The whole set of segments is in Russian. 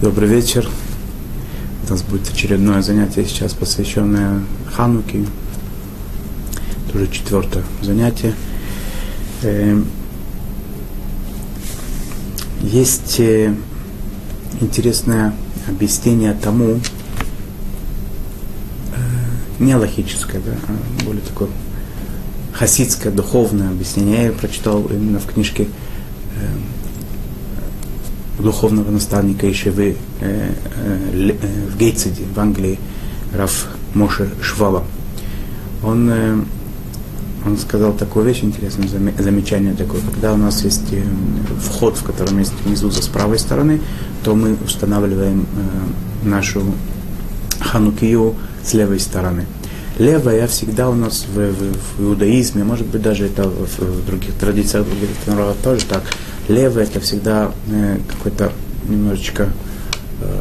Добрый вечер. У нас будет очередное занятие сейчас, посвященное Хануке. Это уже четвертое занятие. Эм, есть э, интересное объяснение тому, э, не логическое, да, а более такое хасидское, духовное объяснение. Я прочитал именно в книжке духовного наставника Ишевы э, э, в Гейциде, в Англии, Раф Моше Швала. Он, э, он сказал такую вещь интересное замечание такое. Когда у нас есть э, вход, в котором есть внизу за с правой стороны, то мы устанавливаем э, нашу ханукию с левой стороны. Левая всегда у нас в, в, в иудаизме, может быть даже это в, в других традициях других народов тоже так, Левое это всегда э, какой-то немножечко э,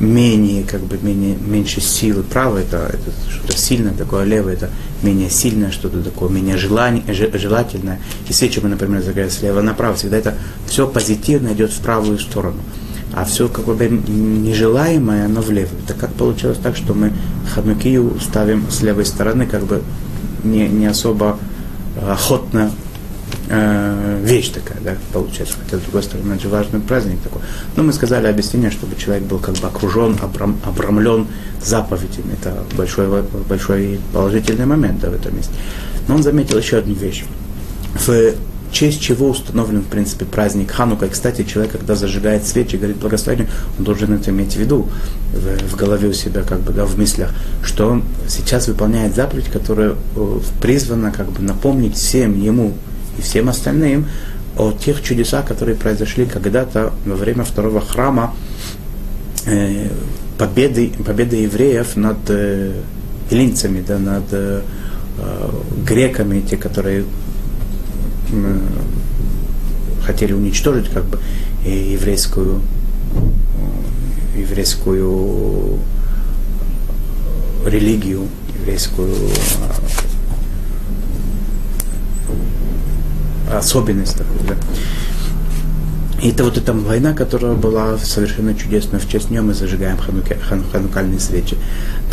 менее, как бы менее, меньше силы. Правое это, это что-то сильное такое, а левое это менее сильное, что-то такое, менее желание, желательное. И свечи мы, например, зажигаем слева направо, всегда это все позитивно идет в правую сторону. А все как бы нежелаемое, оно влево. Это как получилось так, что мы ханукию ставим с левой стороны, как бы не, не особо охотно э, вещь такая, да, получается. Хотя, с другой стороны, это же важный праздник такой. Но мы сказали объяснение, чтобы человек был как бы окружен, обрам, обрамлен заповедями. Это большой, большой положительный момент да, в этом месте. Но он заметил еще одну вещь. В честь чего установлен, в принципе, праздник Ханука. И, кстати, человек, когда зажигает свечи, говорит благословение, он должен это иметь в виду, в, в голове у себя, как бы, да, в мыслях, что он сейчас выполняет заповедь, которая э, призвана, как бы, напомнить всем ему, и всем остальным о тех чудесах, которые произошли когда-то во время второго храма, э, победы, победы евреев над э, эллинцами, да, над э, греками, те, которые э, хотели уничтожить как бы еврейскую еврейскую религию, еврейскую особенность такую, да. И это вот эта война, которая была совершенно чудесная. В честь нее мы зажигаем хануки, хан, ханукальные свечи.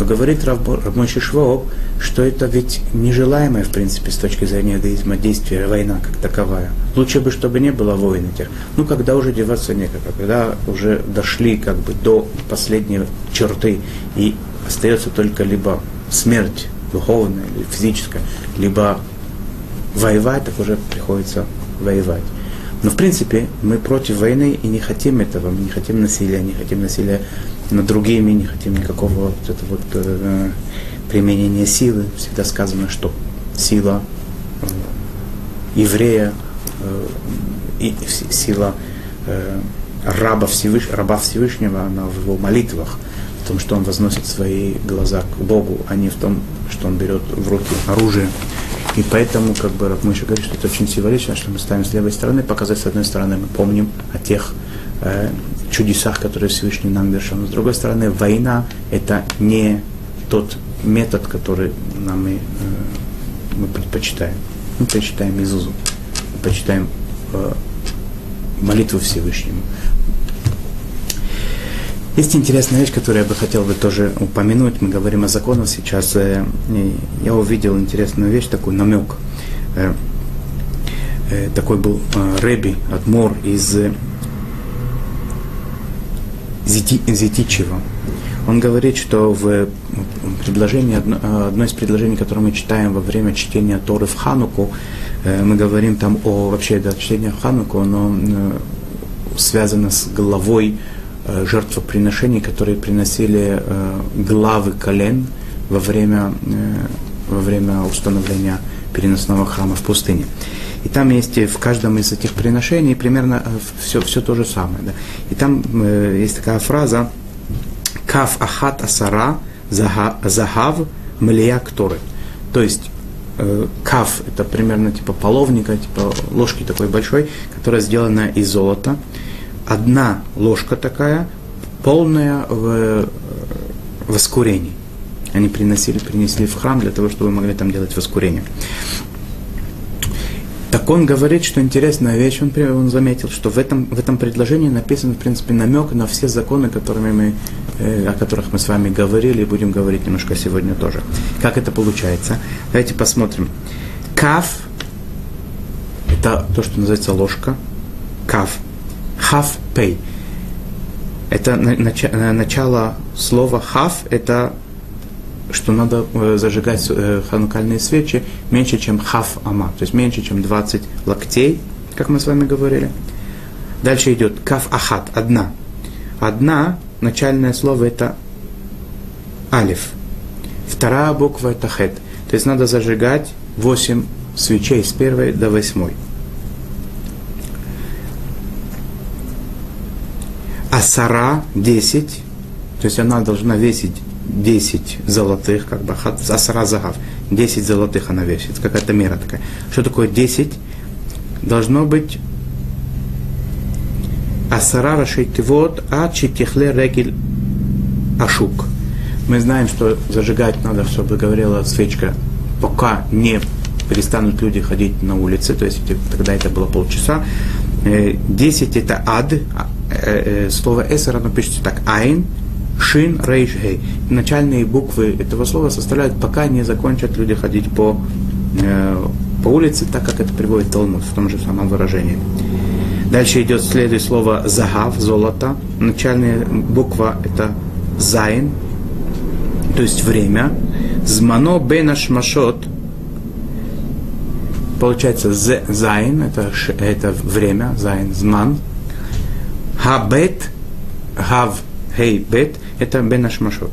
Но говорит Равмойши Швооб, что это ведь нежелаемое, в принципе, с точки зрения иудаизма действие, война как таковая. Лучше бы, чтобы не было войны тех. Ну, когда уже деваться некогда, когда уже дошли как бы до последней черты, и остается только либо смерть духовная или физическая, либо воевать, так уже приходится воевать. Но в принципе мы против войны и не хотим этого, мы не хотим насилия, не хотим насилия над другими, не хотим никакого вот этого вот э, применения силы. Всегда сказано, что сила э, еврея э, и сила э, раба, Всевыш, раба Всевышнего, она в его молитвах, в том, что он возносит свои глаза к Богу, а не в том, что он берет в руки оружие. И поэтому, как бы, Рабмыша говорит, что это очень символично, что мы ставим с левой стороны, показать, с одной стороны, мы помним о тех э, чудесах, которые Всевышний нам вершил. Но с другой стороны, война – это не тот метод, который нам мы, э, мы предпочитаем. Мы предпочитаем Изузу, мы предпочитаем э, молитву Всевышнему. Есть интересная вещь, которую я бы хотел бы тоже упомянуть. Мы говорим о законах сейчас. Э, я увидел интересную вещь, такой намек. Э, э, такой был Рэби, Адмор из Зетичева. Он говорит, что в предложении, одно из предложений, которое мы читаем во время чтения Торы в Хануку, мы говорим там о, вообще, да, чтение Хануку, оно связано с головой жертвоприношений, которые приносили э, главы колен во время, э, во время установления переносного храма в пустыне. И там есть в каждом из этих приношений примерно все, все то же самое. Да. И там есть такая фраза «Каф ахат асара загав млия кторы». То есть каф – это примерно типа половника, типа ложки такой большой, которая сделана из золота – одна ложка такая, полная в воскурении. Они приносили, принесли в храм для того, чтобы могли там делать воскурение. Так он говорит, что интересная вещь, он, он заметил, что в этом, в этом предложении написан, в принципе, намек на все законы, которыми мы, э, о которых мы с вами говорили и будем говорить немножко сегодня тоже. Как это получается? Давайте посмотрим. Каф – это то, что называется ложка. Каф. Хав пей. Это начало слова хав – это что надо э, зажигать э, ханукальные свечи меньше, чем хав ама, то есть меньше, чем 20 локтей, как мы с вами говорили. Дальше идет каф ахат, одна. Одна, начальное слово это алиф. Вторая буква это хет. То есть надо зажигать 8 свечей с первой до восьмой. Асара 10, то есть она должна весить 10 золотых, как бы асара загав, 10 золотых она весит, какая-то мера такая. Что такое 10? Должно быть асара рашейтивот а читихле регель ашук. Мы знаем, что зажигать надо, чтобы говорила свечка, пока не перестанут люди ходить на улице, то есть тогда это было полчаса. 10 э, это ад, а, слово эсер, оно пишется так, айн, Шин, Рейш, Гей. Начальные буквы этого слова составляют, пока не закончат люди ходить по, э, по улице, так как это приводит Талмуд в том же самом выражении. Дальше идет следующее слово загав, золото. Начальная буква это зайн, то есть время. Змано бенаш машот, получается зайн, это, это время, зайн, зман. Хабет, гав, хей, бет, это бенашмашот.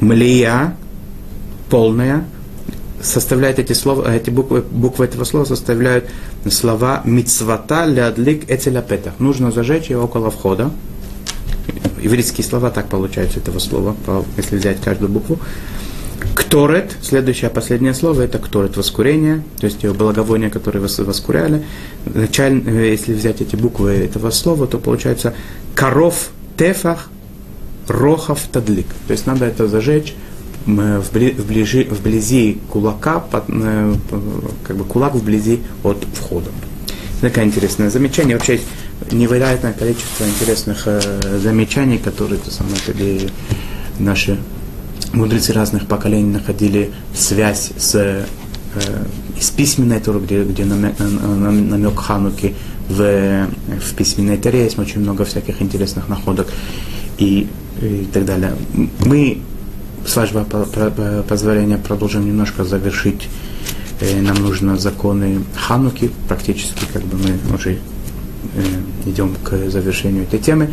Млия, полная, составляет эти слова, эти буквы, буквы этого слова составляют слова мицвата лядлик эцеляпетах. Нужно зажечь ее около входа. Еврейские слова так получаются этого слова, если взять каждую букву. Кторет, следующее, последнее слово, это кторет, воскурение, то есть благовоние, которое воскуряли. Начально, если взять эти буквы этого слова, то получается коров тефах рохов тадлик. То есть надо это зажечь вблизи, вблизи кулака, э, как бы кулак вблизи от входа. Такое интересное замечание. Вообще есть невероятное количество интересных э, замечаний, которые то самое, наши мудрецы разных поколений находили связь с э, из письменной Торы, где, где намек, намек Хануки в, в письменной Торе есть очень много всяких интересных находок. И и так далее. Мы, с вашего позволения, продолжим немножко завершить. Э, нам нужно законы Хануки, практически как бы мы уже э, идем к завершению этой темы.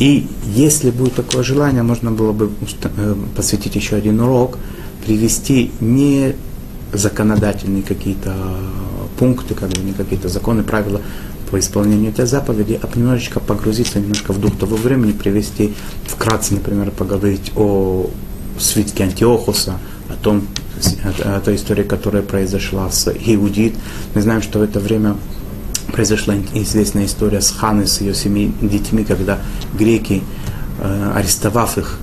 И если будет такое желание, можно было бы э, посвятить еще один урок, привести не законодательные какие-то пункты, как бы не какие-то законы, правила, по исполнению этой заповеди, а немножечко погрузиться немножко в дух того времени, привести, вкратце, например, поговорить о свитке Антиохуса, о том, о, той истории, которая произошла с Иудит. Мы знаем, что в это время произошла известная история с Ханой, с ее семи детьми, когда греки, э, арестовав их,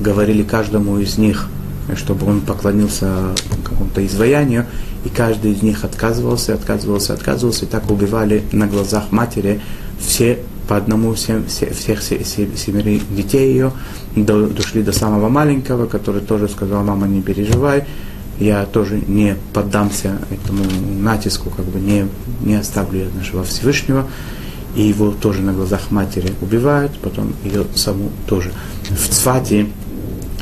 говорили каждому из них, чтобы он поклонился какому-то изваянию, и каждый из них отказывался, отказывался, отказывался, и так убивали на глазах матери все по одному всем, все, всех семери детей ее, до, дошли до самого маленького, который тоже сказал, мама, не переживай, я тоже не поддамся этому натиску, как бы не, не оставлю нашего Всевышнего, и его тоже на глазах матери убивают, потом ее саму тоже. В Цфате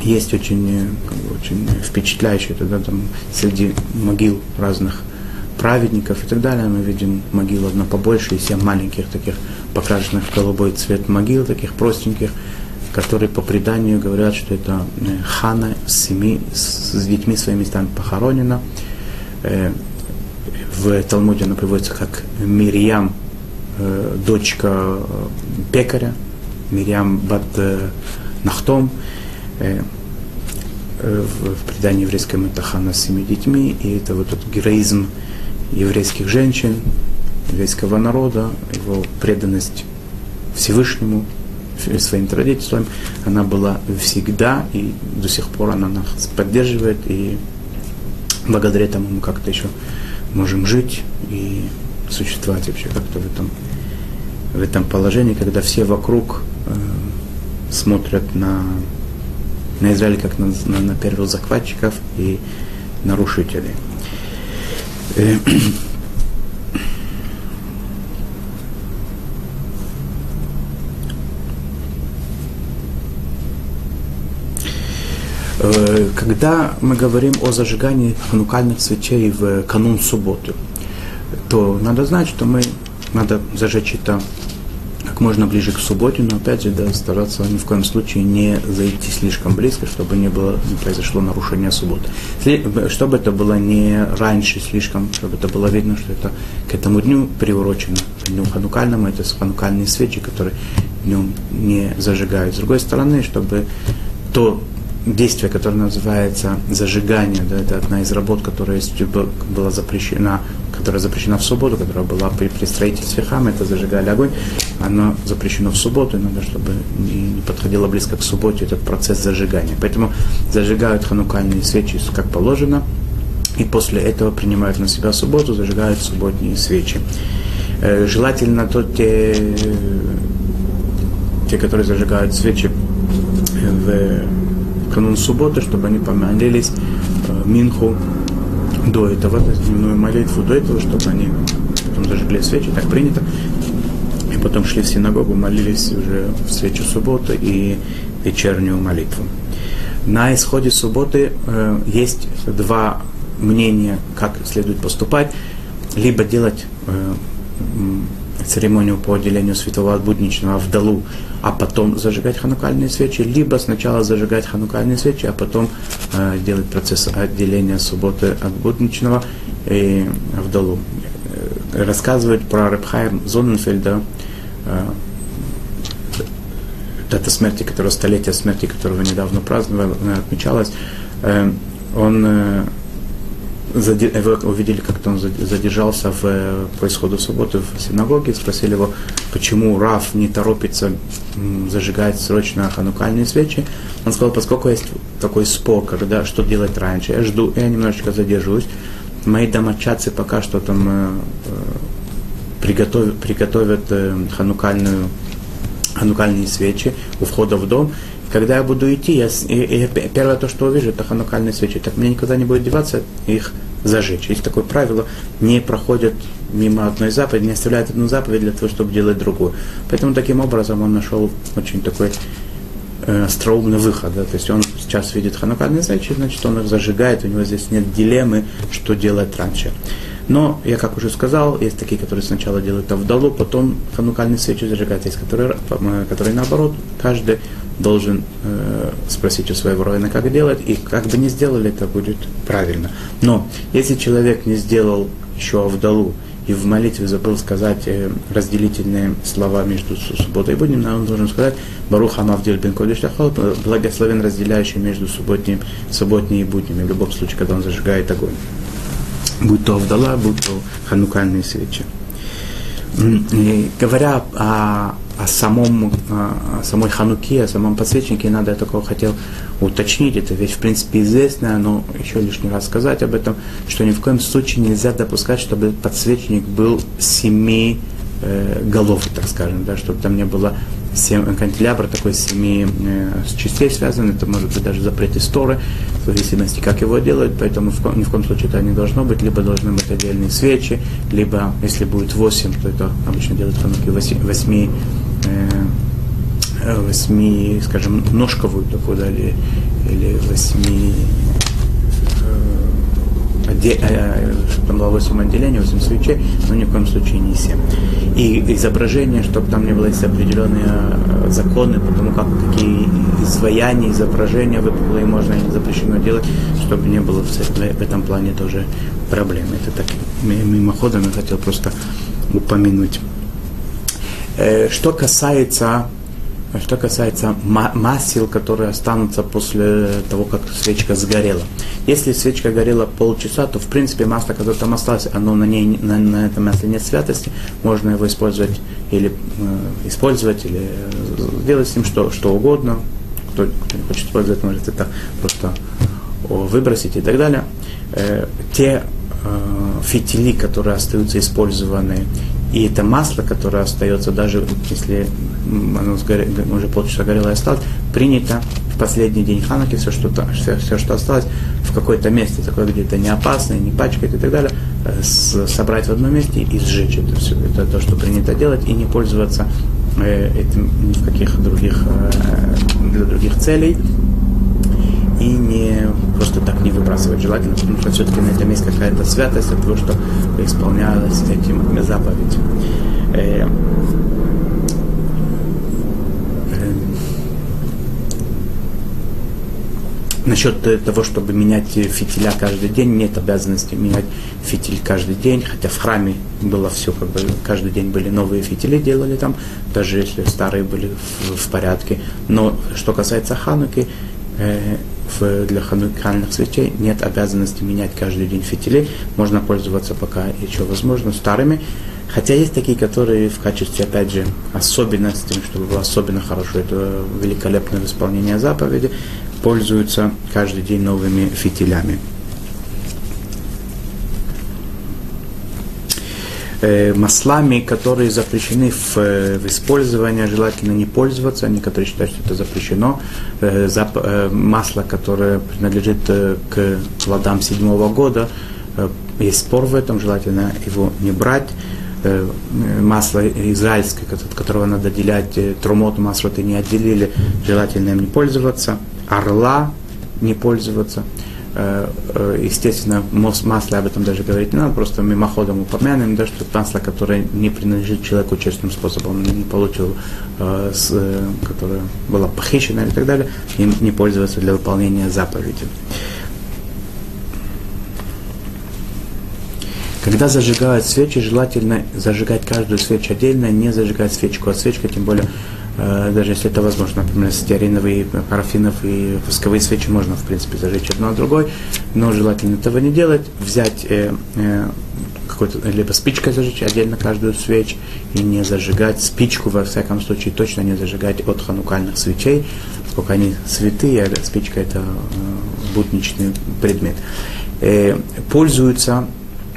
есть очень, как бы, очень впечатляющие тогда там среди могил разных праведников и так далее. Мы видим могилу одна побольше и семь маленьких таких покрашенных в голубой цвет могил, таких простеньких, которые по преданию говорят, что это э, хана с, семи, с, детьми своими там похоронена. Э, в Талмуде она приводится как Мирьям, э, дочка пекаря, Мирьям бат Нахтом. В предании еврейском это Хана с семи детьми, и это вот этот героизм еврейских женщин, еврейского народа, его преданность Всевышнему, своим традициям, она была всегда, и до сих пор она нас поддерживает, и благодаря этому мы как-то еще можем жить и существовать вообще как-то в этом, в этом положении, когда все вокруг э, смотрят на, на Израиль как на, на, на первых захватчиков и нарушителей. Когда мы говорим о зажигании ханукальных свечей в канун субботы, то надо знать, что мы надо зажечь это как можно ближе к субботе, но опять же, да, стараться ни в коем случае не зайти слишком близко, чтобы не, было, не произошло нарушение субботы. Чтобы это было не раньше слишком, чтобы это было видно, что это к этому дню приурочено, дню ханукальному, это ханукальные свечи, которые днем не зажигают. С другой стороны, чтобы то действие, которое называется зажигание, да, это одна из работ, которая была запрещена, которая запрещена в субботу, которая была при, при строительстве храма, это зажигали огонь, оно запрещено в субботу, надо, чтобы не, не подходило близко к субботе этот процесс зажигания. Поэтому зажигают ханукальные свечи как положено, и после этого принимают на себя субботу, зажигают субботние свечи. Э, желательно то те, те, которые зажигают свечи в канун субботы, чтобы они помолились э, Минху до этого, то есть дневную молитву до этого, чтобы они потом зажгли свечи, так принято, и потом шли в синагогу, молились уже в свечу субботы и вечернюю молитву. На исходе субботы э, есть два мнения, как следует поступать. Либо делать э, церемонию по отделению святого от будничного в долу, а потом зажигать ханукальные свечи, либо сначала зажигать ханукальные свечи, а потом э, делать процесс отделения субботы от будничного и в долу. Э, рассказывать про Репхайм Зоненфельда, э, дата смерти, которого, столетие смерти, которого недавно праздновали, отмечалось, э, он э, вы увидели, как он задержался в, э, по исходу субботы в синагоге, спросили его, почему Раф не торопится зажигать срочно ханукальные свечи. Он сказал, поскольку есть такой спор, когда что делать раньше, я жду, я немножечко задержусь. Мои домочадцы пока что там э, э приготовят, приготовят э, ханукальную, ханукальные свечи у входа в дом, когда я буду идти, я, и, и первое то, что увижу, это ханукальные свечи. Так мне никогда не будет деваться их зажечь. Есть такое правило, не проходят мимо одной заповеди, не оставляют одну заповедь для того, чтобы делать другую. Поэтому таким образом он нашел очень такой э, остроумный выход. Да? То есть он сейчас видит ханукальные свечи, значит он их зажигает, у него здесь нет дилеммы, что делать раньше. Но, я как уже сказал, есть такие, которые сначала делают Авдалу, потом ханукальные свечи зажигают. Есть которые, э, которые наоборот, каждый должен э, спросить у своего равина, как делать, и как бы не сделали, это будет правильно. Но если человек не сделал еще Авдалу, и в молитве забыл сказать э, разделительные слова между субботой и будним, он должен сказать Баруха Мавдиль бен Кодиш благословен разделяющий между субботним, субботней и буднями, в любом случае, когда он зажигает огонь. Будь то Авдала, будь то ханукальные свечи. И говоря о о самом, о самой Хануке, о самом подсвечнике, надо, я такого хотел уточнить, это вещь в принципе известная, но еще лишний раз сказать об этом, что ни в коем случае нельзя допускать, чтобы подсвечник был семи э, голов, так скажем, да, чтобы там не было семь, канделябр такой семи э, частей связан, это может быть даже запрет истории, в зависимости, как его делают, поэтому в, ни в коем случае это не должно быть, либо должны быть отдельные свечи, либо, если будет восемь, то это обычно делают хануки восьми э, восьми, скажем, ножковую такую, да, или, или восьми там было 8 отделений, 8 свечей, но ни в коем случае не 7. И изображение, чтобы там не было есть определенные э, законы, потому как какие изваяния, изображения выпуклые можно и запрещено делать, чтобы не было в, в этом плане тоже проблем. Это так мимоходом я хотел просто упомянуть. Э, что касается что касается масел, которые останутся после того, как свечка сгорела. Если свечка горела полчаса, то в принципе масло, которое там осталось, оно на, ней, на, на этом масле нет святости, можно его использовать или э, использовать, или э, делать с ним что, что угодно. Кто, кто не хочет использовать, может это просто выбросить и так далее. Э, те э, фитили, которые остаются использованные, и это масло, которое остается, даже если оно сгоре, уже полчаса горело и осталось, принято в последний день Хануки все, что, все, все, что осталось, в какое-то месте, такое где-то не опасное, не пачкать и так далее, э, собрать в одном месте и сжечь это все. Это то, что принято делать, и не пользоваться э, этим ни в каких других, э, для других целей просто так не выбрасывать желательно, потому что все-таки на этом есть какая-то святость от того, что исполнялось этим заповедь. Э, э, Насчет того, чтобы менять фитиля каждый день, нет обязанности менять фитиль каждый день, хотя в храме было все, как бы каждый день были новые фитили, делали там, даже если старые были в, в порядке. Но что касается хануки, э, в, для ханукальных свечей нет обязанности менять каждый день фитили. Можно пользоваться пока еще возможно старыми. Хотя есть такие, которые в качестве, опять же, особенности, чтобы было особенно хорошо, это великолепное исполнение заповеди, пользуются каждый день новыми фитилями. Маслами, которые запрещены в, э, в использовании, желательно не пользоваться. Некоторые считают, что это запрещено. Э, зап, масло, которое принадлежит к плодам седьмого года, есть спор в этом, желательно его не брать. Масло израильское, от которого надо отделять трумот, масло ты не отделили, желательно им не пользоваться. Орла не пользоваться. Э, э, естественно, масло об этом даже говорить не надо, просто мимоходом упомянем, да, что масло, которое не принадлежит человеку честным способом, не получил, э, с, которое было похищено и так далее, им не пользоваться для выполнения заповеди. Когда зажигают свечи, желательно зажигать каждую свечу отдельно, не зажигать свечку от свечки, тем более Э, даже если это возможно, например, стеариновые, парафинов и восковые свечи можно, в принципе, зажечь одно от другой, но желательно этого не делать, взять э, э, какой-то, либо спичкой зажечь отдельно каждую свечь и не зажигать спичку, во всяком случае, точно не зажигать от ханукальных свечей, поскольку они святые, а спичка это э, будничный предмет. Э, пользуются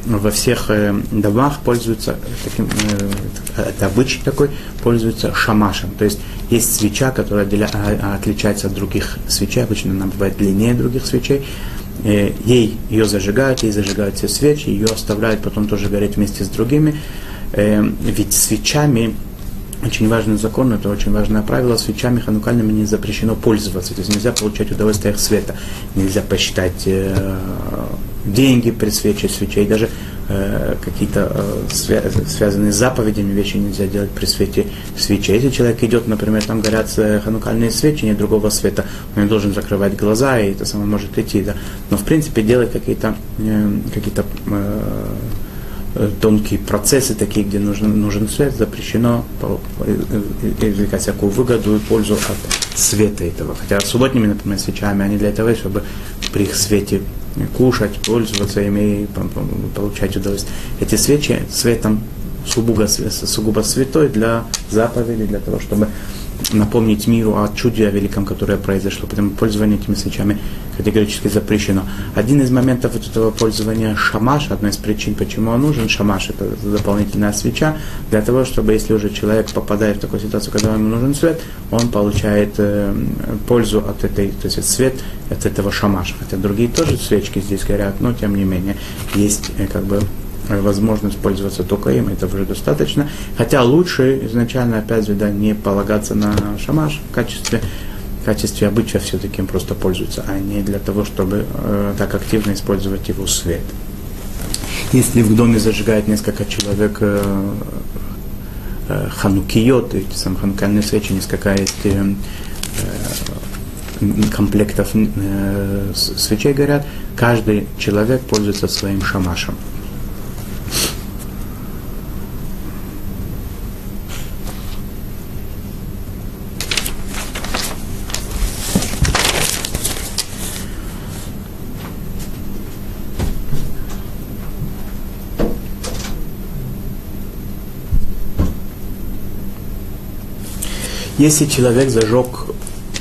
во всех э, домах пользуются таким, э, это обычай такой, пользуются шамашем. То есть есть свеча, которая отделя, а, отличается от других свечей, обычно она бывает длиннее других свечей. Э, ей ее зажигают, ей зажигают все свечи, ее оставляют потом тоже гореть вместе с другими. Э, ведь свечами очень важный закон, это очень важное правило, свечами ханукальными не запрещено пользоваться, то есть нельзя получать удовольствие от света, нельзя посчитать э, деньги при свече свечей, даже э, какие-то э, свя- связанные с заповедями вещи нельзя делать при свете свечей. Если человек идет, например, там горят э, ханукальные свечи, нет другого света, он не должен закрывать глаза, и это самое может идти, да. Но в принципе делать какие-то э, какие-то э, Э, тонкие процессы, такие, где нужен, нужен свет, запрещено извлекать всякую выгоду и пользу от света этого. Хотя субботними, например, свечами, они для того, чтобы при их свете кушать, пользоваться ими получать удовольствие. Эти свечи светом сугубо, сугубо святой для заповеди, для того, чтобы напомнить миру о чуде о великом, которое произошло. Поэтому пользование этими свечами категорически запрещено. Один из моментов вот этого пользования шамаш, одна из причин, почему он нужен, шамаш это дополнительная свеча, для того, чтобы если уже человек попадает в такую ситуацию, когда ему нужен свет, он получает э, пользу от этой, то есть свет от этого шамаша. Хотя другие тоже свечки здесь горят, но тем не менее есть э, как бы возможность пользоваться только им, это уже достаточно. Хотя лучше изначально, опять же, да, не полагаться на шамаш в качестве, в качестве обычая все-таки им просто пользуются, а не для того, чтобы э, так активно использовать его свет. Если в доме зажигает несколько человек э, э, ханукиот, эти самые ханукальные свечи, несколько есть э, э, комплектов э, свечей горят, каждый человек пользуется своим шамашем. Если человек зажег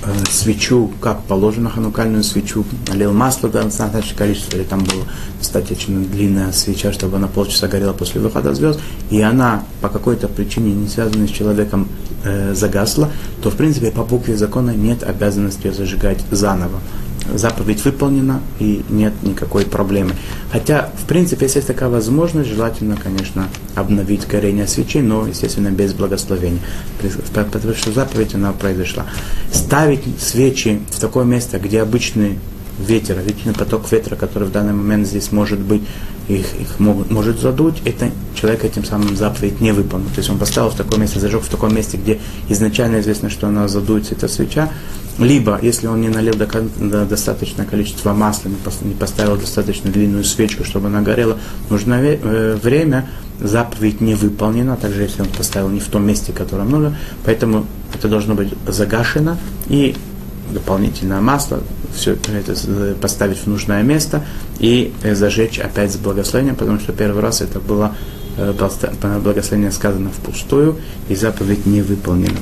э, свечу, как положено ханукальную свечу, налил масло до достаточное количество, или там была достаточно длинная свеча, чтобы она полчаса горела после выхода звезд, и она по какой-то причине, не связанной с человеком, э, загасла, то, в принципе, по букве закона нет обязанности ее зажигать заново заповедь выполнена и нет никакой проблемы. Хотя, в принципе, если есть такая возможность, желательно, конечно, обновить горение свечей, но, естественно, без благословения. Потому что заповедь, она произошла. Ставить свечи в такое место, где обычный ветер, обычный поток ветра, который в данный момент здесь может быть, их, их могут, может задуть, это человек этим самым заповедь не выполнил. То есть он поставил в такое место, зажег в таком месте, где изначально известно, что она задуется, эта свеча, либо, если он не налил до, до достаточное количество масла, не поставил достаточно длинную свечку, чтобы она горела, нужно э, время, заповедь не выполнена, также если он поставил не в том месте, которое нужно, поэтому это должно быть загашено и дополнительное масло, все это поставить в нужное место и э, зажечь опять с благословением, потому что первый раз это было э, благословение сказано впустую, и заповедь не выполнена.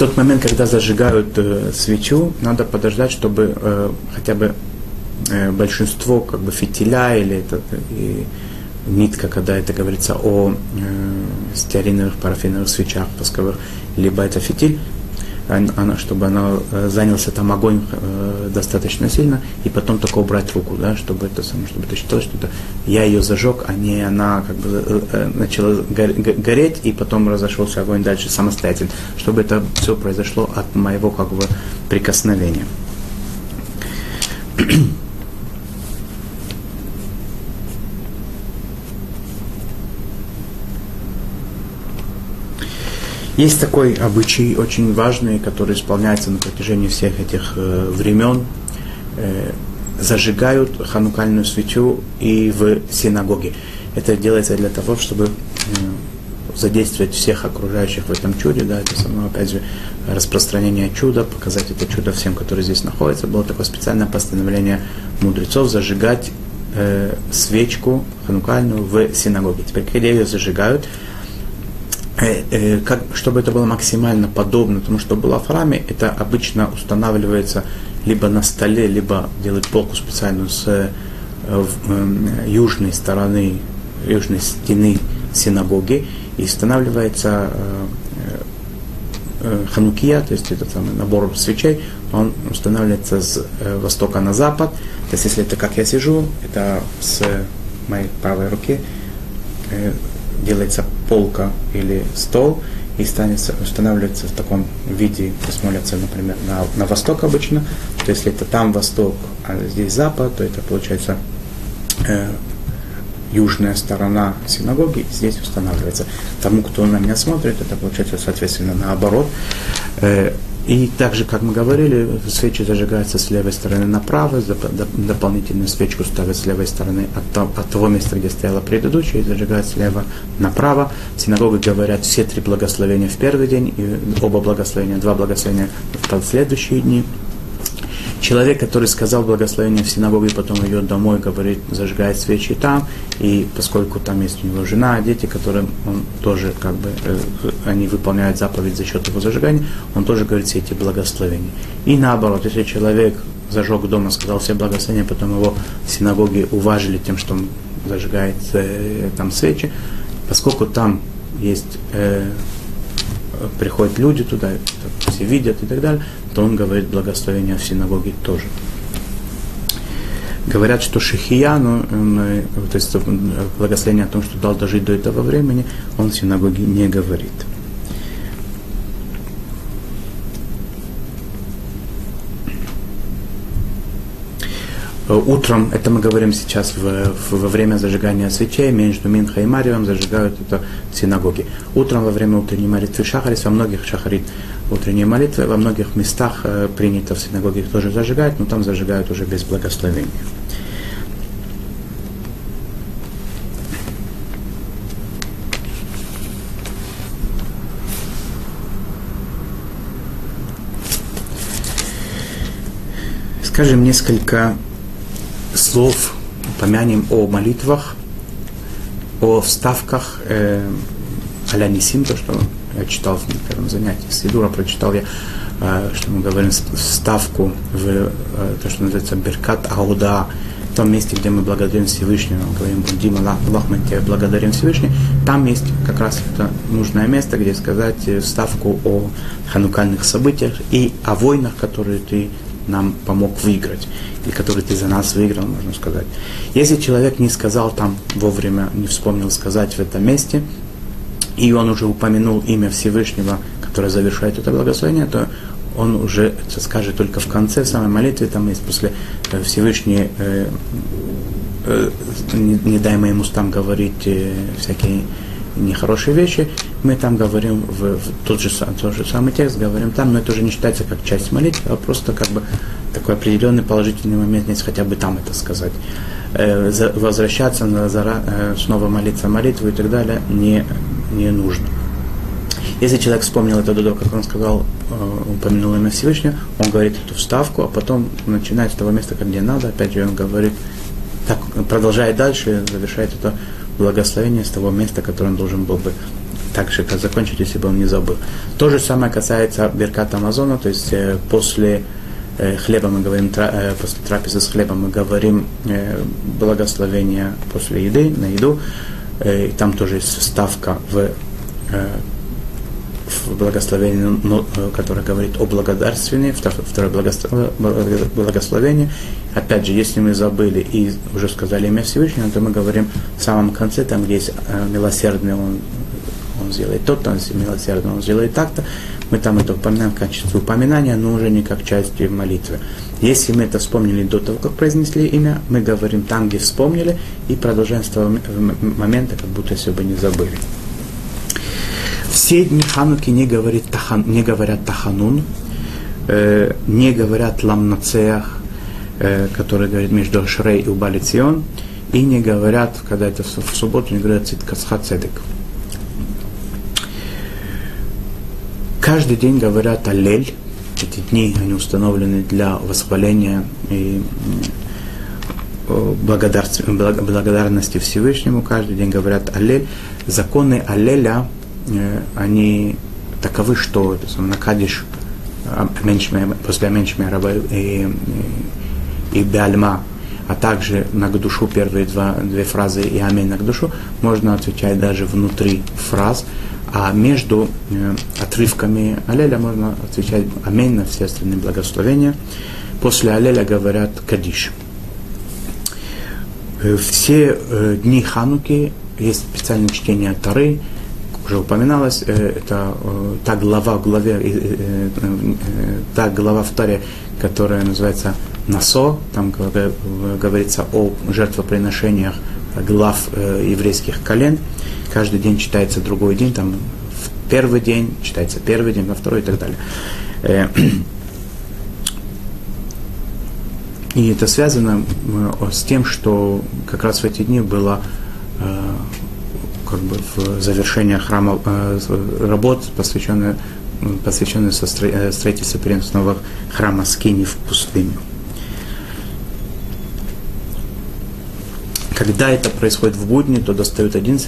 тот момент, когда зажигают э, свечу, надо подождать, чтобы э, хотя бы э, большинство как бы фитиля или это, и нитка, когда это говорится о э, стеариновых парафиновых свечах восковых, либо это фитиль, она, чтобы она э, занялся там огонь э, достаточно сильно, и потом только убрать руку, да, чтобы это самое, чтобы это считалось, что это я ее зажег, а не она как бы э, начала гореть, и потом разошелся огонь дальше самостоятельно, чтобы это все произошло от моего как бы прикосновения. Есть такой обычай очень важный, который исполняется на протяжении всех этих э, времен. Э, зажигают ханукальную свечу и в синагоге. Это делается для того, чтобы э, задействовать всех окружающих в этом чуде, да, это само, опять же, распространение чуда, показать это чудо всем, которые здесь находятся. Было такое специальное постановление мудрецов зажигать э, свечку ханукальную в синагоге. Теперь, когда ее зажигают, как, чтобы это было максимально подобно тому, что было в храме, это обычно устанавливается либо на столе, либо делают полку специальную с э, э, южной стороны, южной стены синагоги, и устанавливается э, э, ханукия, то есть этот самый набор свечей, он устанавливается с э, востока на запад. То есть если это как я сижу, это с моей правой руки, э, делается полка или стол, и станется, устанавливается в таком виде, молятся, например, на, на восток обычно, то если это там восток, а здесь запад, то это получается э, южная сторона синагоги, здесь устанавливается. Тому, кто на меня смотрит, это получается, соответственно, наоборот. Э, и также, как мы говорили, свечи зажигаются с левой стороны направо, дополнительную свечку ставят с левой стороны от, от того места, где стояла предыдущая, и зажигают слева направо. В говорят все три благословения в первый день, и оба благословения, два благословения в последующие дни. Человек, который сказал благословение в синагоге, потом идет домой, говорит, зажигает свечи там, и поскольку там есть у него жена, дети, которым он тоже как бы, э, они выполняют заповедь за счет его зажигания, он тоже говорит все эти благословения. И наоборот, если человек зажег дома, сказал все благословения, потом его в синагоге уважили тем, что он зажигает э, там свечи, поскольку там есть э, приходят люди туда, все видят и так далее, то он говорит благословение в синагоге тоже. Говорят, что Шихия, ну, э, то есть э, благословение о том, что дал дожить до этого времени, он в синагоге не говорит. Утром, это мы говорим сейчас в, в, во время зажигания свечей, между Минха и Марием зажигают это в синагоге. Утром во время утренней молитвы Шахарис, во многих Шахарит утренние молитвы, во многих местах э, принято в синагоге их тоже зажигать, но там зажигают уже без благословения. Скажем несколько слов, помянем о молитвах о вставках э, а-ля Нисим, то, что я читал в первом занятии, Сидура прочитал я, э, что мы говорим, вставку в э, то, что называется Беркат Ауда, в том месте, где мы благодарим Всевышнего, говорим Будим Аллах, благодарим Всевышний, там есть как раз это нужное место, где сказать вставку о ханукальных событиях и о войнах, которые ты нам помог выиграть, или который ты за нас выиграл, можно сказать. Если человек не сказал там вовремя, не вспомнил сказать в этом месте, и он уже упомянул имя Всевышнего, которое завершает это благословение, то он уже это скажет только в конце, в самой молитве, там есть после э, Всевышний, э, э, не, не дай моим устам говорить э, всякие нехорошие вещи, мы там говорим в, в тот, же, тот же самый текст, говорим там, но это уже не считается как часть молитвы, а просто как бы такой определенный положительный момент, если хотя бы там это сказать. Э, возвращаться на зара, э, снова молиться молитву и так далее не, не нужно. Если человек вспомнил это до того, как он сказал, э, упомянул имя Всевышнего, он говорит эту вставку, а потом начинает с того места, где надо, опять же он говорит, так, продолжает дальше, завершает это благословение с того места, которое он должен был бы так же, как закончить, если бы он не забыл. То же самое касается Берката Амазона, то есть э, после э, хлеба мы говорим, э, после трапезы с хлебом мы говорим э, благословение после еды, на еду. И там тоже есть ставка в, в благословении, ну, которое говорит о благодарствении, второе благословение. Опять же, если мы забыли и уже сказали имя Всевышнего, то мы говорим в самом конце, там, где есть э, милосердный, он он сделает то, он милосердно, он сделает так-то. Мы там это упоминаем в качестве упоминания, но уже не как часть молитвы. Если мы это вспомнили до того, как произнесли имя, мы говорим там, где вспомнили, и продолжаем с того момента, как будто все бы не забыли. Все дни Хануки не, говорит, тахан, не говорят Таханун, э, не говорят Ламнацеях, э, который говорит между Шрей и Убалицион, и не говорят, когда это в субботу, не говорят Циткасха Цедек. Каждый день говорят Аллель. Эти дни они установлены для восхваления и благодарности Всевышнему. Каждый день говорят Аллель. Законы Аллеля, э, они таковы, что на Кадиш а, после Меншме Раба и, и Беальма, а также на душу первые два, две фразы и Аминь на душу, можно отвечать даже внутри фраз. А между э, отрывками Алеля можно отвечать Аминь на все остальные благословения. После Алеля говорят Кадиш. Э, все э, дни Хануки есть специальное чтение Тары, уже упоминалось, это та глава в главе, та глава в Таре, которая называется Насо, там говорится о жертвоприношениях глав еврейских колен каждый день читается другой день, там в первый день читается первый день, во второй и так далее. Э, и это связано э, с тем, что как раз в эти дни было э, как бы в завершение храма работ, посвященных посвященные строительству переносного храма Скини в пустыню. Когда это происходит в будни, то достают один,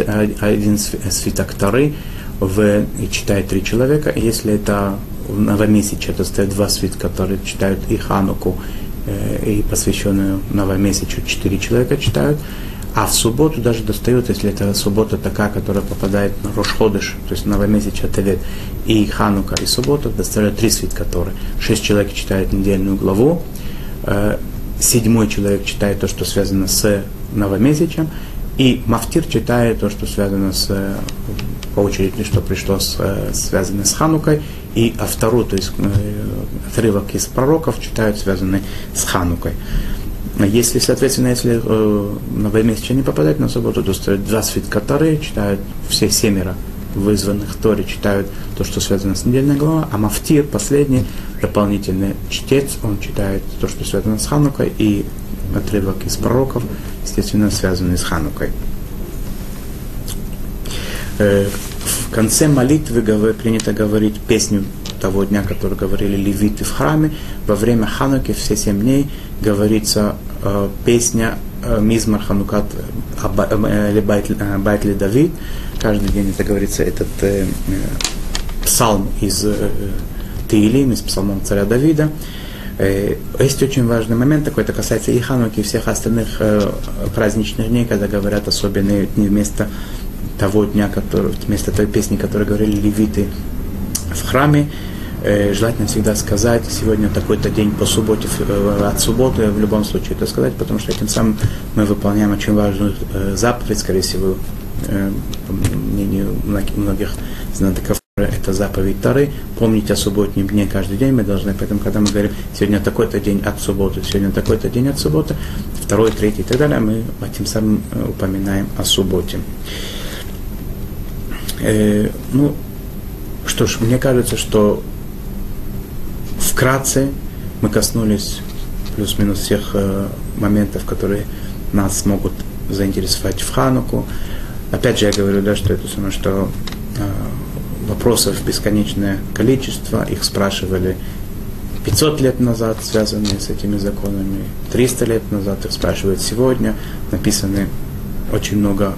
один свиток Тары, в, и читает три человека. Если это в новомесяче, то стоят два свитка, которые читают и Хануку, э, и посвященную новомесячу четыре человека читают. А в субботу даже достают, если это суббота такая, которая попадает на Рошходыш, то есть новомесяча Тевет, и Ханука, и суббота, достают три свитка Торы. Шесть человек читают недельную главу, э, седьмой человек читает то, что связано с новомесячем, и Мафтир читает то, что связано с, по очереди, что пришло с, связано с Ханукой, и а вторую, то есть э, отрывок из пророков читают, связанный с Ханукой. Если, соответственно, если э, новомесячие не попадает на субботу, то стоят два свитка Торы, читают все семеро вызванных Торе, читают то, что связано с недельной главой, а Мафтир, последний, дополнительный чтец, он читает то, что связано с Ханукой, и отрывок из пророков, естественно, связанный с Ханукой. Э, в конце молитвы принято говорить песню того дня, который говорили левиты в храме. Во время Хануки все семь дней говорится песня Мизмар Ханукат Байтли Давид. Каждый день это говорится этот псалм из Таилим, из псалмом царя Давида. Есть очень важный момент такой, это касается и Хануки, и всех остальных праздничных дней, когда говорят особенные дни вместо того дня, который, вместо той песни, которую говорили левиты в храме, э, желательно всегда сказать, сегодня такой-то день по субботе, э, от субботы в любом случае это сказать, потому что этим самым мы выполняем очень важную э, заповедь, скорее всего, по мнению многих знатоков, это заповедь Тары, помнить о субботнем дне каждый день мы должны, поэтому когда мы говорим, сегодня такой-то день от субботы, сегодня такой-то день от субботы, второй, третий и так далее, мы этим самым упоминаем о субботе. Э, ну, что ж, мне кажется, что вкратце мы коснулись плюс-минус всех э, моментов, которые нас могут заинтересовать в Хануку. Опять же, я говорю, да, что это самое, что э, вопросов бесконечное количество, их спрашивали 500 лет назад, связанные с этими законами, 300 лет назад, их спрашивают сегодня, написаны очень много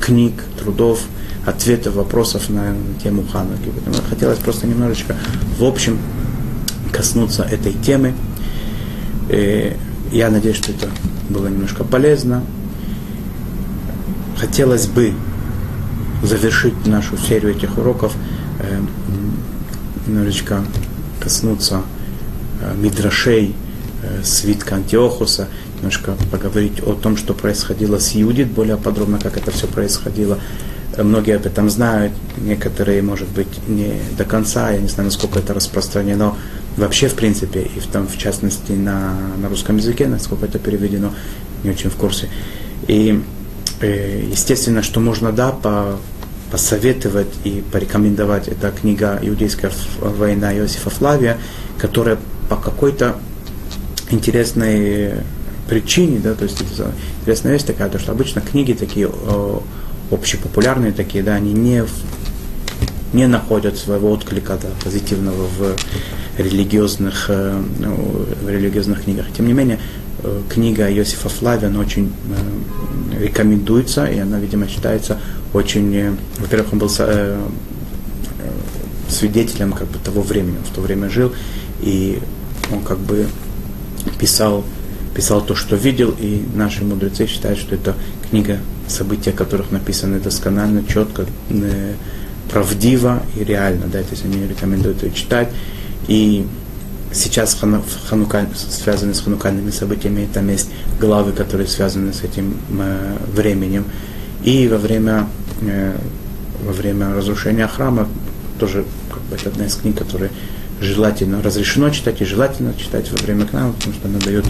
книг, трудов, ответов, вопросов на тему Хануки. Поэтому хотелось просто немножечко в общем коснуться этой темы. Э, я надеюсь, что это было немножко полезно. Хотелось бы завершить нашу серию этих уроков, э, немножечко коснуться э, мидрашей, свитка Антиохуса, немножко поговорить о том, что происходило с Юдит, более подробно, как это все происходило, Многие об этом знают, некоторые, может быть, не до конца, я не знаю, насколько это распространено вообще, в принципе, и в, том, в частности на, на русском языке, насколько это переведено, не очень в курсе. И э, естественно, что можно, да, по, посоветовать и порекомендовать. Это книга «Иудейская война» Иосифа Флавия, которая по какой-то интересной причине, да, то есть интересная вещь такая, то, что обычно книги такие общепопулярные такие, да, они не, не находят своего отклика да, позитивного в религиозных, э, в религиозных книгах. Тем не менее, э, книга Иосифа Флавия, она очень э, рекомендуется, и она, видимо, считается очень... Во-первых, он был свидетелем как бы, того времени, он в то время жил, и он как бы писал, писал то, что видел, и наши мудрецы считают, что это книга события которых написаны досконально, четко, правдиво и реально. Да, то есть они рекомендуют ее читать. И сейчас ханука, связаны с ханукальными событиями, там есть главы, которые связаны с этим временем. И во время, э, во время разрушения храма тоже как бы, это одна из книг, которые желательно разрешено читать и желательно читать во время к нам, потому что она дает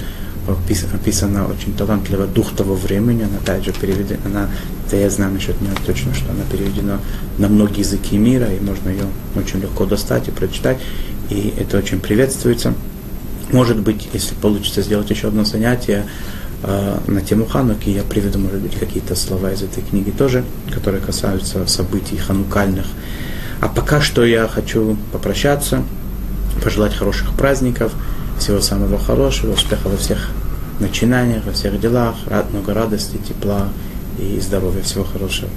описана очень талантливо дух того времени, она также переведена, она, да я знаю насчет нее точно, что она переведена на многие языки мира, и можно ее очень легко достать и прочитать, и это очень приветствуется. Может быть, если получится сделать еще одно занятие э, на тему Хануки, я приведу, может быть, какие-то слова из этой книги тоже, которые касаются событий ханукальных. А пока что я хочу попрощаться, пожелать хороших праздников – всего самого хорошего, успеха во всех начинаниях, во всех делах, много радости, тепла и здоровья. Всего хорошего.